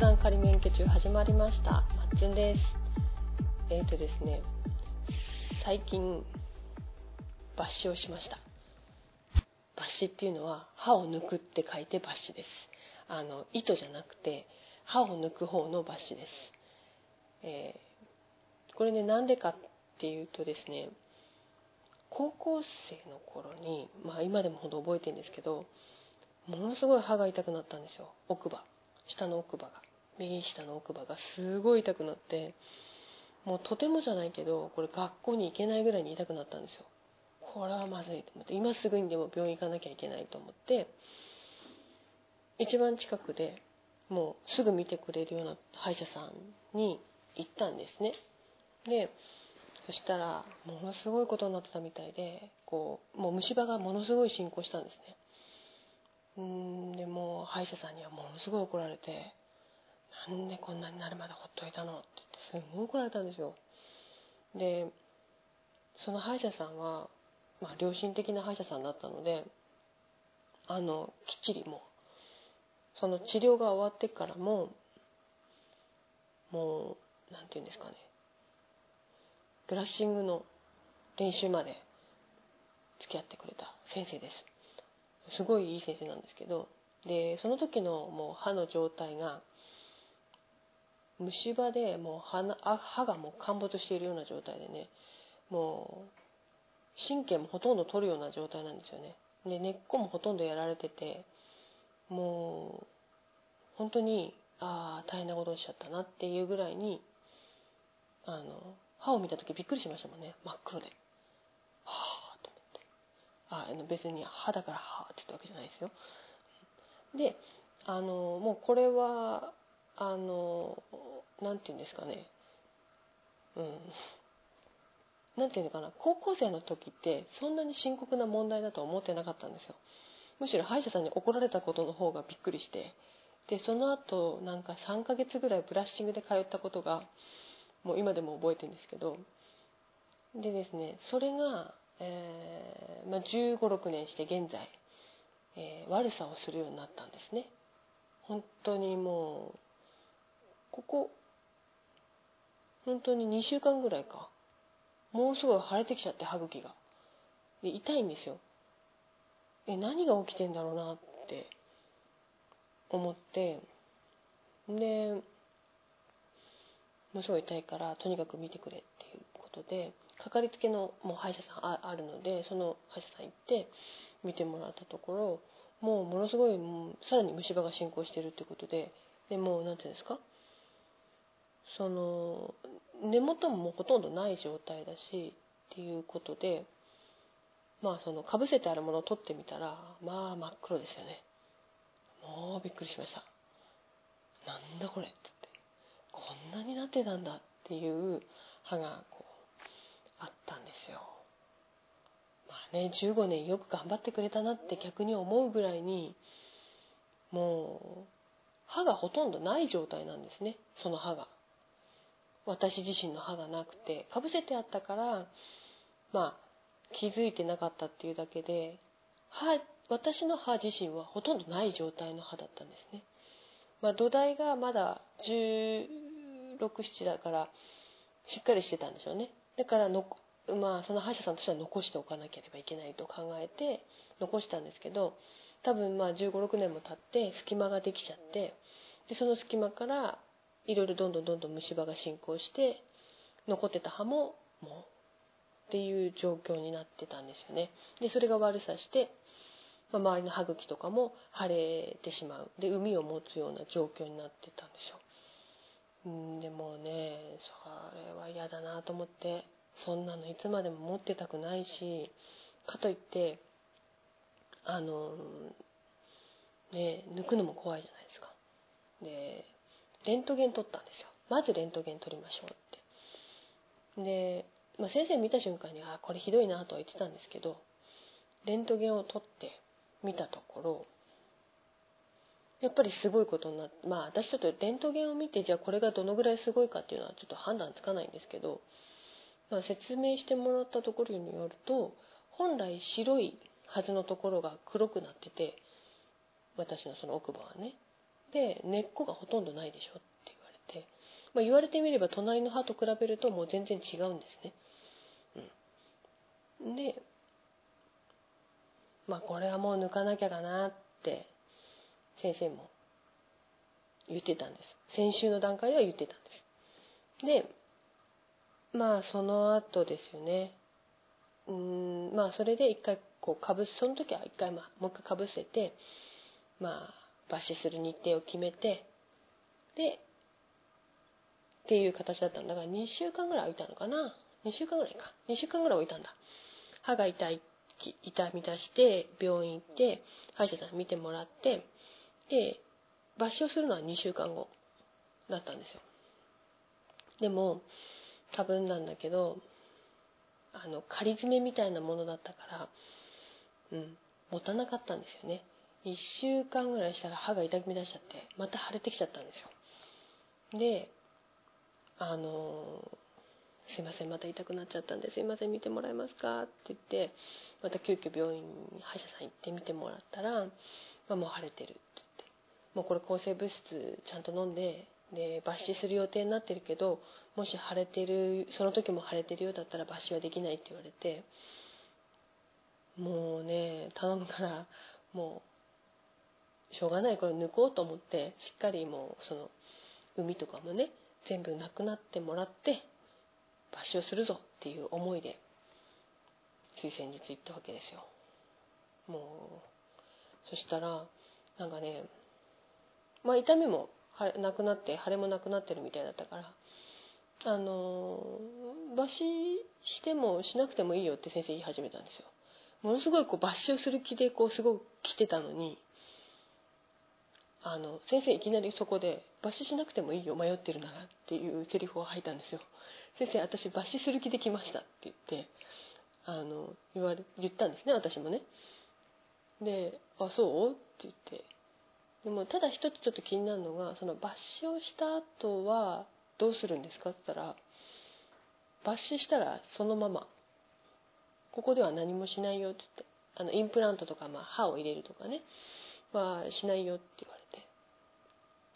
談仮免許中始まりました。まっつんです。えーとですね、最近、抜歯をしました。抜歯っていうのは、歯を抜くって書いて抜歯です。あの、糸じゃなくて、歯を抜く方の抜歯です。えーこれね、なんでかっていうとですね、高校生の頃に、まあ今でもほど覚えてるんですけど、ものすごい歯が痛くなったんですよ。奥歯。下の奥歯が。右下の奥歯がすごい痛くなって、もうとてもじゃないけど、これ学校に行けないぐらいに痛くなったんですよ。これはまずいと思って、今すぐにでも病院行かなきゃいけないと思って、一番近くでもうすぐ見てくれるような歯医者さんに行ったんですね。で、そしたら、ものすごいことになってたみたいで、こう、もう虫歯がものすごい進行したんですね。うーん、でもう歯医者さんにはものすごい怒られて、なんでこんなになるまでほっといたの？って言ってすごい怒られたんですよ。で、その歯医者さんは、まあ良心的な歯医者さんだったので、あの、きっちりもう、その治療が終わってからも、もう、なんて言うんですかね、ブラッシングの練習まで付き合ってくれた先生です。すごいいい先生なんですけど、で、その時のもう歯の状態が、虫歯でもう歯歯がもう陥没しているような状態でね、もう神経もほとんど取るような状態なんですよね。で、根っこもほとんどやられてて、もう本当に、ああ、大変なことしちゃったなっていうぐらいに、あの、歯を見た時びっくりしましたもんね。真っ黒で。はぁと思って。ああ別に歯だからはぁって言ったわけじゃないですよ。で、あの、もうこれは、あの、なんて言うんですかね。うん。なんていうのかな。高校生の時ってそんなに深刻な問題だとは思ってなかったんですよ。むしろ歯医者さんに怒られたことの方がびっくりして。で、その後、なんか3ヶ月ぐらいブラッシングで通ったことが、もう今でも覚えてるんですけど、でですね、それが、えーまあ、15、6年して現在、えー悪さをするようになったんですね。本当にもう、ここ、本当に2週間ぐらいか。もうすごい腫れてきちゃって、歯茎が。で、痛いんですよ。え、何が起きてんだろうなって思って、で、もうすごい痛いから、とにかく見てくれっていうことで、かかりつけのもう歯医者さんああるので、その歯医者さん行って見てもらったところ、もうものすごい、もうさらに虫歯が進行してるってことで、で、もうなんていうんですか？その、根元もほとんどない状態だし、っていうことで、まあその、かぶせてあるものを取ってみたら、まあ真っ黒ですよね。もうびっくりしました。なんだこれって言って。こんなになってたんだっていう歯がこうあったんですよ。まあね、15年よく頑張ってくれたなって逆に思うぐらいに、もう、歯がほとんどない状態なんですね、その歯が。私自身の歯がなくて、かぶせてあったから、まあ、気づいてなかったっていうだけで、歯、私の歯自身はほとんどない状態の歯だったんですね。まあ、土台がまだ16、7だから、しっかりしてたんでしょうね。だからの、まあ、その歯医者さんとしては残しておかなければいけないと考えて、残したんですけど、多分まあ15、6年も経って隙間ができちゃって、で、その隙間から、いろいろどんどんどんどん虫歯が進行して、残ってた歯も、もう、っていう状況になってたんですよね。で、それが悪さして、まあ、周りの歯茎とかも腫れてしまう。で、膿を持つような状況になってたんですよ。うん、でもね、それは嫌だなと思って、そんなのいつまでも持ってたくないし、かといって、あの、ね、抜くのも怖いじゃないですか。で、レントゲン取ったんですよ。まずレントゲン取りましょうって。で、まあ、先生見た瞬間に、あ、これひどいなとは言ってたんですけど、レントゲンを取って見たところ、やっぱりすごいことになって、まあ私ちょっとレントゲンを見て、じゃあこれがどのぐらいすごいかっていうのはちょっと判断つかないんですけど、まあ、説明してもらったところによると、本来白いはずのところが黒くなってて、私のその奥歯はね。で根っこがほとんどないでしょって言われて、まあ、言われてみれば隣の歯と比べるともう全然違うんですね。うん、でまあこれはもう抜かなきゃかなって先生も言ってたんです。先週の段階では言ってたんです。でまあその後ですよね。うんまあそれで一回こうかぶその時は一回まあもう一回かぶせてまあ抜歯する日程を決めてでっていう形だったんだから2週間ぐらい空いたのかな。2週間ぐらいか。2週間ぐらい置いたんだ。歯が痛い痛み出して病院行って歯医者さん見てもらってで抜歯をするのは2週間後だったんですよ。でも多分なんだけどあの仮詰めみたいなものだったからうん持たなかったんですよね。1週間ぐらいしたら歯が痛み出しちゃってまた腫れてきちゃったんですよであの「すいませんまた痛くなっちゃったんですいません見てもらえますか?」って言ってまた急遽病院に歯医者さん行って見てもらったら、まあ、もう腫れてるって言ってもうこれ抗生物質ちゃんと飲んでで抜歯する予定になってるけどもし腫れてるその時も腫れてるようだったら抜歯はできないって言われてもうね頼むからもうしょうがないこれ抜こうと思ってしっかりもうその海とかもね全部なくなってもらって抜歯をするぞっていう思いでつい先日行ったわけですよ。もうそしたらなんかねまあ痛みもなくなって腫れもなくなってるみたいだったからあの抜歯してもしなくてもいいよって先生言い始めたんですよ。ものすごいこう抜歯をする気でこうすごく来てたのにあの先生いきなりそこで「抜歯しなくてもいいよ迷ってるなら」っていうセリフを吐いたんですよ「先生私抜歯する気で来ました」って言ってあの言われ言ったんですね私もね。で「あそう?」って言って。でもただ一つちょっと気になるのがその抜歯をした後はどうするんですかって言ったら抜歯したらそのままここでは何もしないよって言ってあのインプラントとか、まあ、歯を入れるとかね。はしないよって言われて。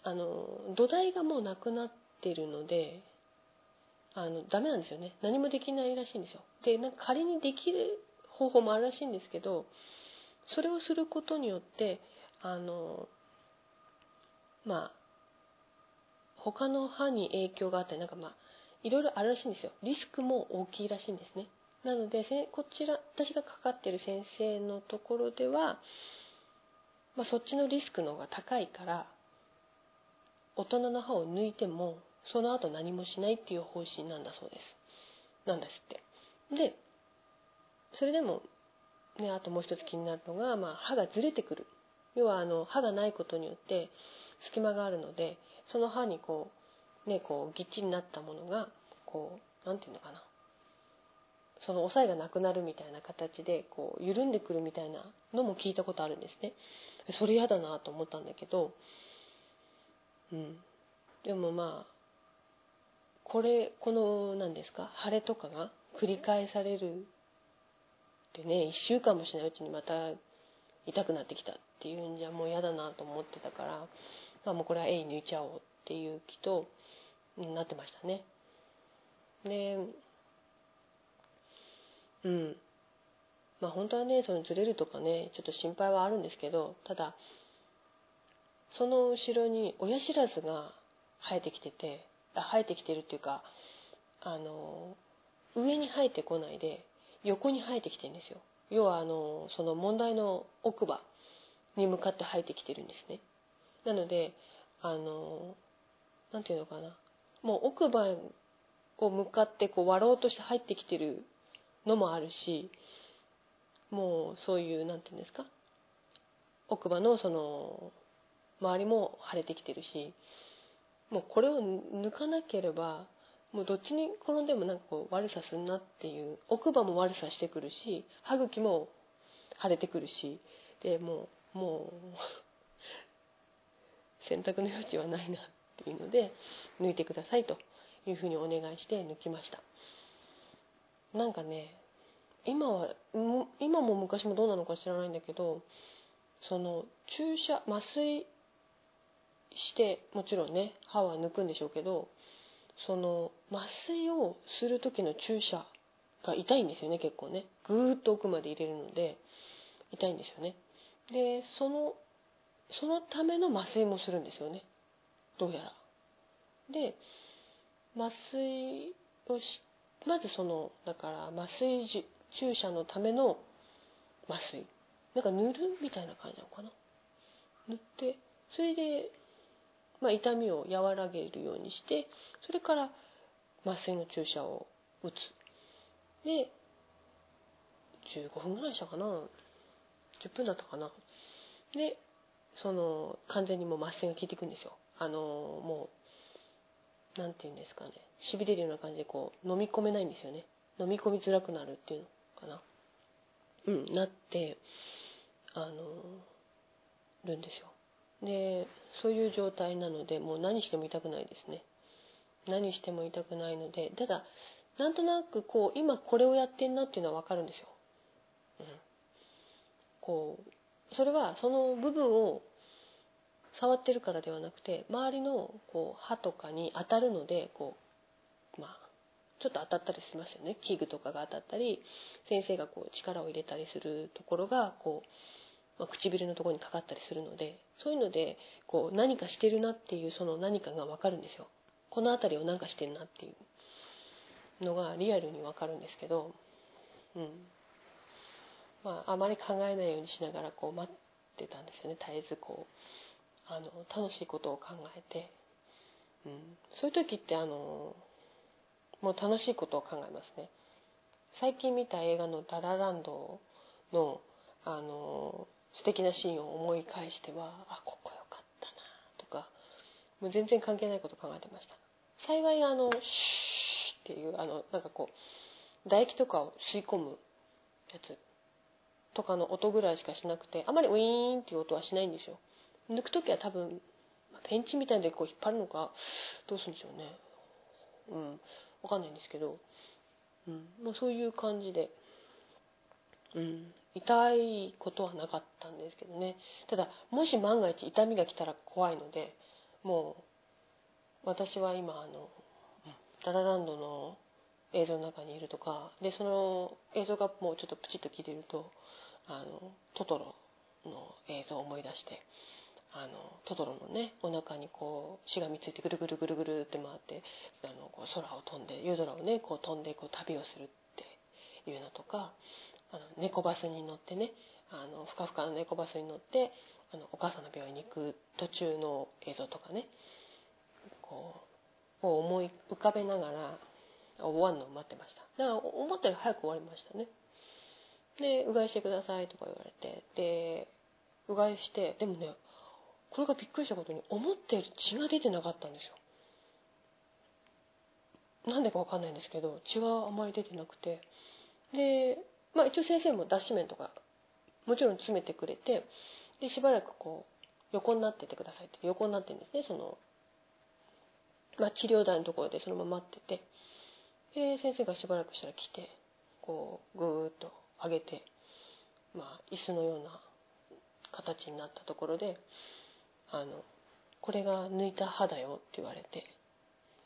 あの土台がもうなくなってるのであのダメなんですよね。何もできないらしいんですよ。でなんか仮にできる方法もあるらしいんですけどそれをすることによってあのまあ他の歯に影響があったりなんかまあいろいろあるらしいんですよ。リスクも大きいらしいんですね。なのでこちら私がかかってる先生のところでは、まあ、そっちのリスクの方が高いから大人の歯を抜いてもその後何もしないっていう方針なんだそうです。なんですって。でそれでもねあともう一つ気になるのが、まあ、歯がずれてくる。要はあの歯がないことによって隙間があるのでその歯にこうねこうぎっちりになったものがこうなんていうのかな。その押さえがなくなるみたいな形でこう緩んでくるみたいなのも聞いたことあるんですね。それ嫌だなと思ったんだけどうんでもまあこれこの何ですか腫れとかが繰り返されるでね1週間もしないうちにまた痛くなってきたっていうんじゃもう嫌だなと思ってたからまあ、もうこれは A 抜いちゃおうっていう気とになってましたね。でうんまあ本当はねそのずれるとかねちょっと心配はあるんですけどただその後ろに親知らずが生えてきてて生えてきてるっていうかあの上に生えてこないで横に生えてきてるんですよ。要はあのその問題の奥歯に向かって生えてきてるんですね。なのであのなんていうのかな。もう奥歯を向かってこう割ろうとして入ってきてるのもあるしもうそういうなんていうんですか？奥歯のその周りも腫れてきてるしもうこれを抜かなければもうどっちに転んでもなんかこう悪さすんなっていう奥歯も悪さしてくるし歯茎も腫れてくるしでもうもう 選択の余地はないなっていうので抜いてくださいというふうにお願いして抜きました。なんかね今は今も昔もどうなのか知らないんだけどその注射麻酔してもちろんね歯は抜くんでしょうけどその麻酔をする時の注射が痛いんですよね結構ね。ぐーっと奥まで入れるので痛いんですよね。でそのそのための麻酔もするんですよね。どうやら。で麻酔をしまずそのだから麻酔注射のための麻酔。なんか塗るみたいな感じなのかな。塗ってそれで、まあ、痛みを和らげるようにしてそれから麻酔の注射を打つ。で15分ぐらいしたかな。10分だったかな。でその完全にもう麻酔が効いていくんですよ。あのもうなんて言うんですかね。しびれるような感じでこう飲み込めないんですよね。飲み込みづらくなるっていうの。かな。うんなってあのるんですよ。でそういう状態なのでもう何しても痛くないですね。何しても痛くないのでただなんとなくこう今これをやってんなっていうのは分かるんですよ、うん、こうそれはその部分を触ってるからではなくて周りのこう歯とかに当たるのでこうちょっと当たったりしますよね。器具とかが当たったり先生がこう力を入れたりするところがこうまあ、唇のところにかかったりするのでそういうのでこう何かしてるなっていうその何かが分かるんですよ。この辺りを何かしてるなっていうのがリアルに分かるんですけど、うん。まあ、あまり考えないようにしながらこう待ってたんですよね。絶えずこうあの楽しいことを考えて、うん、そういう時ってあのもう楽しいことを考えますね。最近見た映画の「ダラランドの」あの素敵なシーンを思い返してはあここよかったなとかもう全然関係ないこと考えてました。幸いあのシューっていうあのなんかこう唾液とかを吸い込むやつとかの音ぐらいしかしなくてあまりウィーンっていう音はしないんですよ。抜く時は多分ペンチみたいでこう引っ張るのかどうするんでしょうね。うん。分かんないんですけど、うん。まあ、そういう感じでうん。痛いことはなかったんですけどね。ただもし万が一痛みが来たら怖いのでもう私は今あのララランドの映像の中にいるとかでその映像がもうちょっとプチッと切れるとあのトトロの映像を思い出してあのトトロのねお腹にこうしがみついてぐるぐるぐるぐるって回ってあのこう空を飛んで夜空をねこう飛んでこう旅をするっていうのとかあの猫バスに乗ってねあのふかふかの猫バスに乗ってあのお母さんの病院に行く途中の映像とかねこうを思い浮かべながら終わるのを待ってました。だから思ったより早く終わりましたね。でうがいしてくださいとか言われてでうがいしてでもねこれがびっくりしたことに思ったより血が出てなかったんですよ。なんでかわかんないんですけど血があまり出てなくて。でまあ一応先生も脱脂麺とかもちろん詰めてくれてでしばらくこう横になっててくださいって横になってるんですねその、まあ、治療台のところでそのまま待ってて。で先生がしばらくしたら来てこうぐーっと上げて、まあ、椅子のような形になったところであのこれが抜いた歯だよって言われて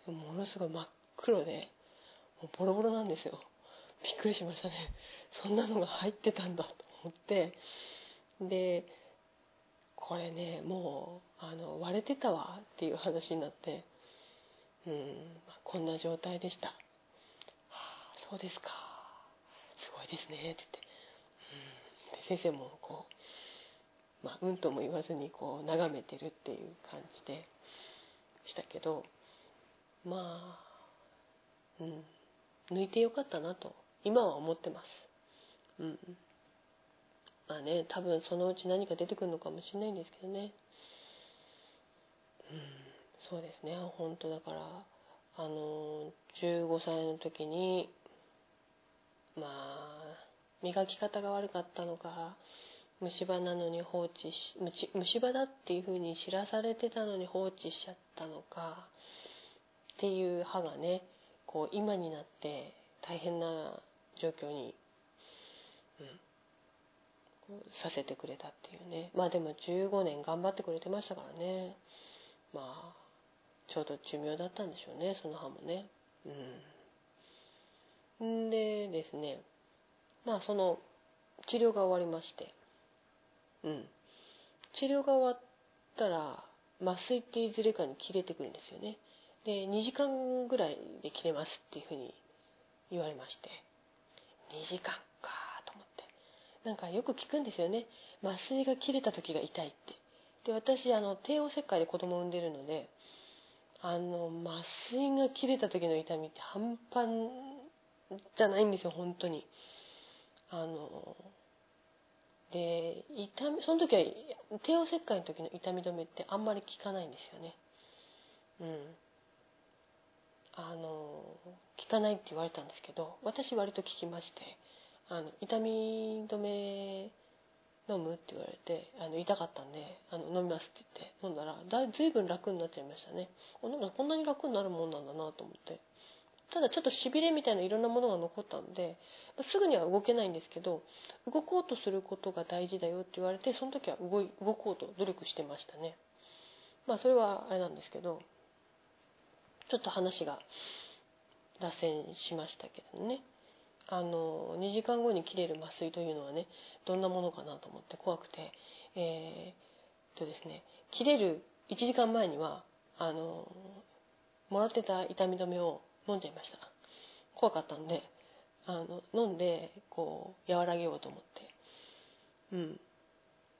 ものすごい真っ黒でもうボロボロなんですよ。びっくりしましたね。そんなのが入ってたんだと思って。でこれねもうあの割れてたわっていう話になってうん、こんな状態でした、はあ、そうですか。すごいですねって言って、うん、で先生もこう、まあ、うんとも言わずにこう眺めてるっていう感じでしたけどまあうん。抜いてよかったなと今は思ってます。うん。まあね多分そのうち何か出てくるのかもしれないんですけどね。うん。そうですね。本当だからあの15歳の時にまあ磨き方が悪かったのか虫歯なのに放置し虫歯だっていうふうに知らされてたのに放置しちゃったのかっていう歯がねこう今になって大変な状況に、うん、させてくれたっていうね。まあでも15年頑張ってくれてましたからね、まあちょうど寿命だったんでしょうねその歯もね。うん。んでですねまあその治療が終わりまして。うん。治療が終わったら麻酔っていずれかに切れてくるんですよね。で2時間ぐらいで切れますっていうふうに言われまして。2時間かと思って。なんかよく聞くんですよね。麻酔が切れた時が痛いって。で私あの帝王切開で子供を産んでるのであの麻酔が切れた時の痛みって半端じゃないんですよ本当に。あので痛みその時は帝王切開の時の痛み止めってあんまり効かないんですよね。うん。あの効かないって言われたんですけど私割と効きましてあの痛み止め飲むって言われてあの痛かったんであの飲みますって言って飲んだらだいぶん楽になっちゃいましたね。こんなに楽になるもんなんだなと思って。ただちょっとしびれみたいないろんなものが残ったんですぐには動けないんですけど動こうとすることが大事だよって言われてその時は動い動こうと努力してましたね。まあそれはあれなんですけどちょっと話が脱線しましたけどね。あの2時間後に切れる麻酔というのはねどんなものかなと思って怖くて。えー、とですね切れる1時間前にはあのもらってた痛み止めを飲んじゃいました。怖かったんであの飲んでこう和らげようと思って。うん。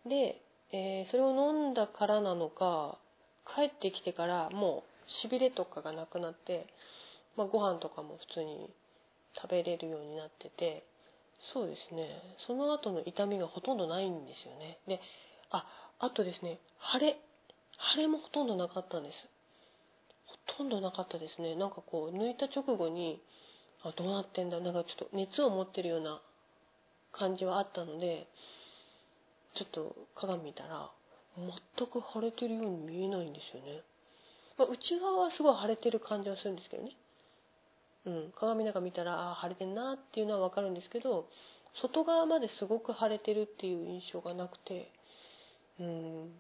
で、えー、それを飲んだからなのか帰ってきてからもうしびれとかがなくなって、まあ、ご飯とかも普通に食べれるようになっててそうですね。その後の痛みがほとんどないんですよね。でああとですね腫れ腫れもほとんどなかったんです。とんどなかったですね。なんかこう抜いた直後にあどうなってんだ？なんかちょっと熱を持ってるような感じはあったのでちょっと鏡見たら全く腫れてるように見えないんですよね、まあ、内側はすごい腫れてる感じはするんですけどね。うん、鏡なんか見たらあ腫れてんなっていうのは分かるんですけど外側まですごく腫れてるっていう印象がなくてうん。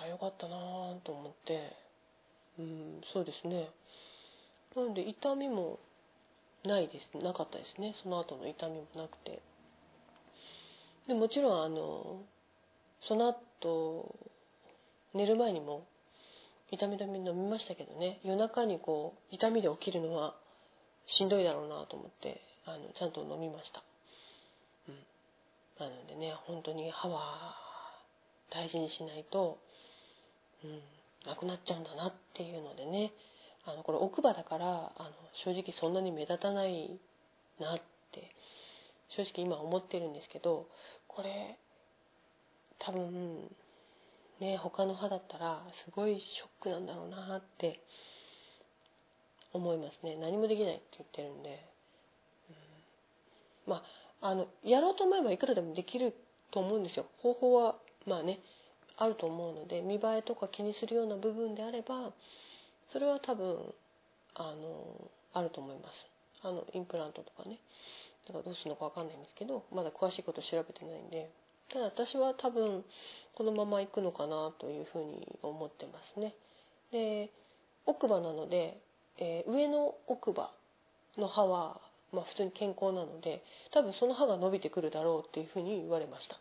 あよかったなと思って。うんそうですね。なので痛みもないですなかったですね。その後の痛みもなくて。でもちろんあのその後寝る前にも痛み止め飲みましたけどね。夜中にこう痛みで起きるのはしんどいだろうなと思ってあのちゃんと飲みました、うん、なのでね本当に歯は大事にしないと、うん、なくなっちゃうんだなっていうのでね。あのこれ奥歯だからあの正直そんなに目立たないなって正直今思ってるんですけどこれ多分ね他の歯だったらすごいショックなんだろうなって思いますね。何もできないって言ってるんで、うん、まああのやろうと思えばいくらでもできると思うんですよ。方法はまあねあると思うので見栄えとか気にするような部分であればそれは多分あのあると思います。あのインプラントとかね。だからどうするのか分かんないんですけどまだ詳しいこと調べてないんで。ただ私は多分このまま行くのかなというふうに思ってますね。で奥歯なのでえー、上の奥歯の歯は、まあ、普通に健康なので多分その歯が伸びてくるだろうっていうふうに言われました。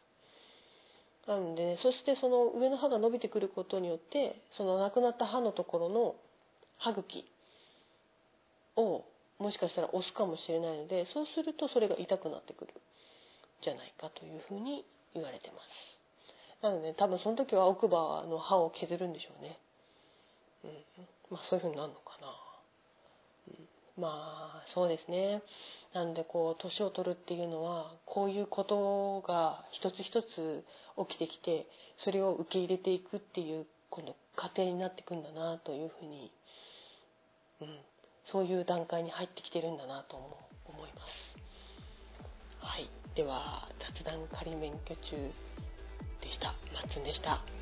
なので、ね、そしてその上の歯が伸びてくることによってそのなくなった歯のところの歯茎をもしかしたら押すかもしれないのでそうするとそれが痛くなってくるじゃないかというふうに言われてます。なので多分その時は奥歯の歯を削るんでしょうね、うん、まあそういうふうになるのかな。まあそうですね。なのでこう年を取るっていうのはこういうことが一つ一つ起きてきてそれを受け入れていくっていうこの過程になっていくんだなというふうに、うん、そういう段階に入ってきてるんだなと思います。はい。では雑談仮免許中でした。マッツンでした。